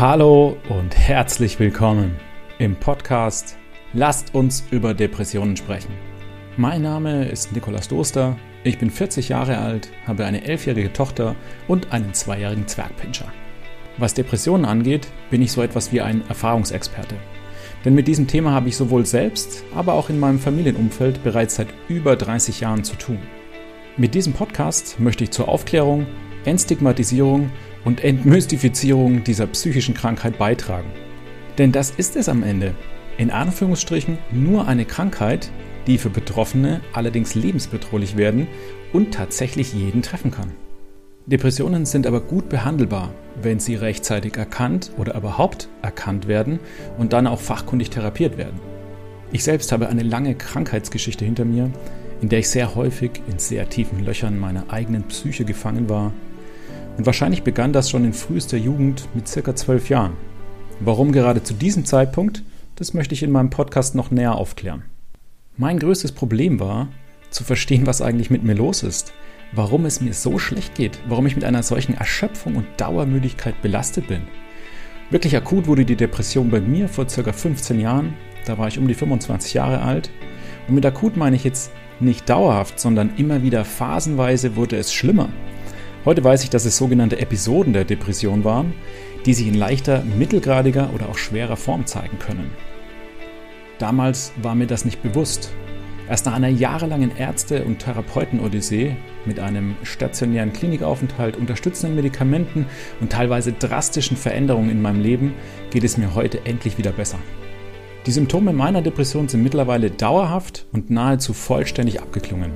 Hallo und herzlich willkommen im Podcast Lasst uns über Depressionen sprechen. Mein Name ist Nikolaus Doster, ich bin 40 Jahre alt, habe eine elfjährige Tochter und einen zweijährigen Zwergpinscher. Was Depressionen angeht, bin ich so etwas wie ein Erfahrungsexperte. Denn mit diesem Thema habe ich sowohl selbst, aber auch in meinem Familienumfeld bereits seit über 30 Jahren zu tun. Mit diesem Podcast möchte ich zur Aufklärung, Entstigmatisierung und Entmystifizierung dieser psychischen Krankheit beitragen. Denn das ist es am Ende. In Anführungsstrichen nur eine Krankheit, die für Betroffene allerdings lebensbedrohlich werden und tatsächlich jeden treffen kann. Depressionen sind aber gut behandelbar, wenn sie rechtzeitig erkannt oder überhaupt erkannt werden und dann auch fachkundig therapiert werden. Ich selbst habe eine lange Krankheitsgeschichte hinter mir, in der ich sehr häufig in sehr tiefen Löchern meiner eigenen Psyche gefangen war und wahrscheinlich begann das schon in frühester Jugend mit circa zwölf Jahren. Warum gerade zu diesem Zeitpunkt, das möchte ich in meinem Podcast noch näher aufklären. Mein größtes Problem war, zu verstehen, was eigentlich mit mir los ist, warum es mir so schlecht geht, warum ich mit einer solchen Erschöpfung und Dauermüdigkeit belastet bin. Wirklich akut wurde die Depression bei mir vor circa 15 Jahren, da war ich um die 25 Jahre alt. Und mit akut meine ich jetzt nicht dauerhaft, sondern immer wieder phasenweise wurde es schlimmer. Heute weiß ich, dass es sogenannte Episoden der Depression waren, die sich in leichter, mittelgradiger oder auch schwerer Form zeigen können. Damals war mir das nicht bewusst. Erst nach einer jahrelangen Ärzte- und Therapeuten-Odyssee mit einem stationären Klinikaufenthalt, unterstützenden Medikamenten und teilweise drastischen Veränderungen in meinem Leben geht es mir heute endlich wieder besser. Die Symptome meiner Depression sind mittlerweile dauerhaft und nahezu vollständig abgeklungen.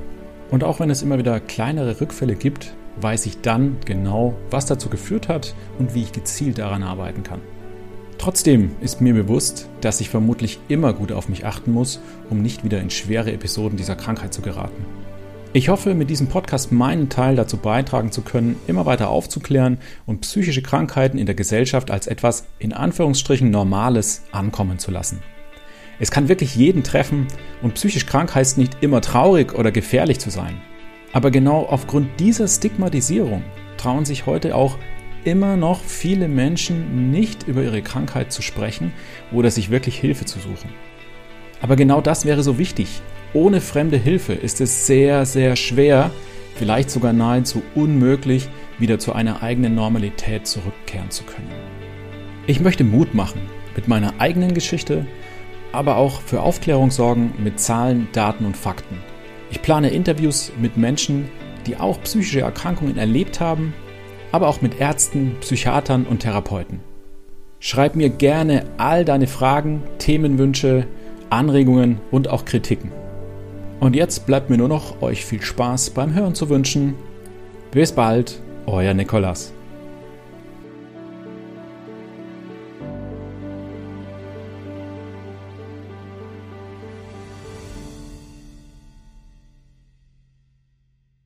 Und auch wenn es immer wieder kleinere Rückfälle gibt, weiß ich dann genau, was dazu geführt hat und wie ich gezielt daran arbeiten kann. Trotzdem ist mir bewusst, dass ich vermutlich immer gut auf mich achten muss, um nicht wieder in schwere Episoden dieser Krankheit zu geraten. Ich hoffe, mit diesem Podcast meinen Teil dazu beitragen zu können, immer weiter aufzuklären und psychische Krankheiten in der Gesellschaft als etwas in Anführungsstrichen Normales ankommen zu lassen. Es kann wirklich jeden treffen und psychisch krank heißt nicht immer traurig oder gefährlich zu sein. Aber genau aufgrund dieser Stigmatisierung trauen sich heute auch immer noch viele Menschen nicht über ihre Krankheit zu sprechen oder sich wirklich Hilfe zu suchen. Aber genau das wäre so wichtig. Ohne fremde Hilfe ist es sehr, sehr schwer, vielleicht sogar nahezu unmöglich, wieder zu einer eigenen Normalität zurückkehren zu können. Ich möchte Mut machen mit meiner eigenen Geschichte, aber auch für Aufklärung sorgen mit Zahlen, Daten und Fakten. Ich plane Interviews mit Menschen, die auch psychische Erkrankungen erlebt haben, aber auch mit Ärzten, Psychiatern und Therapeuten. Schreib mir gerne all deine Fragen, Themenwünsche, Anregungen und auch Kritiken. Und jetzt bleibt mir nur noch euch viel Spaß beim Hören zu wünschen. Bis bald, euer Nikolas.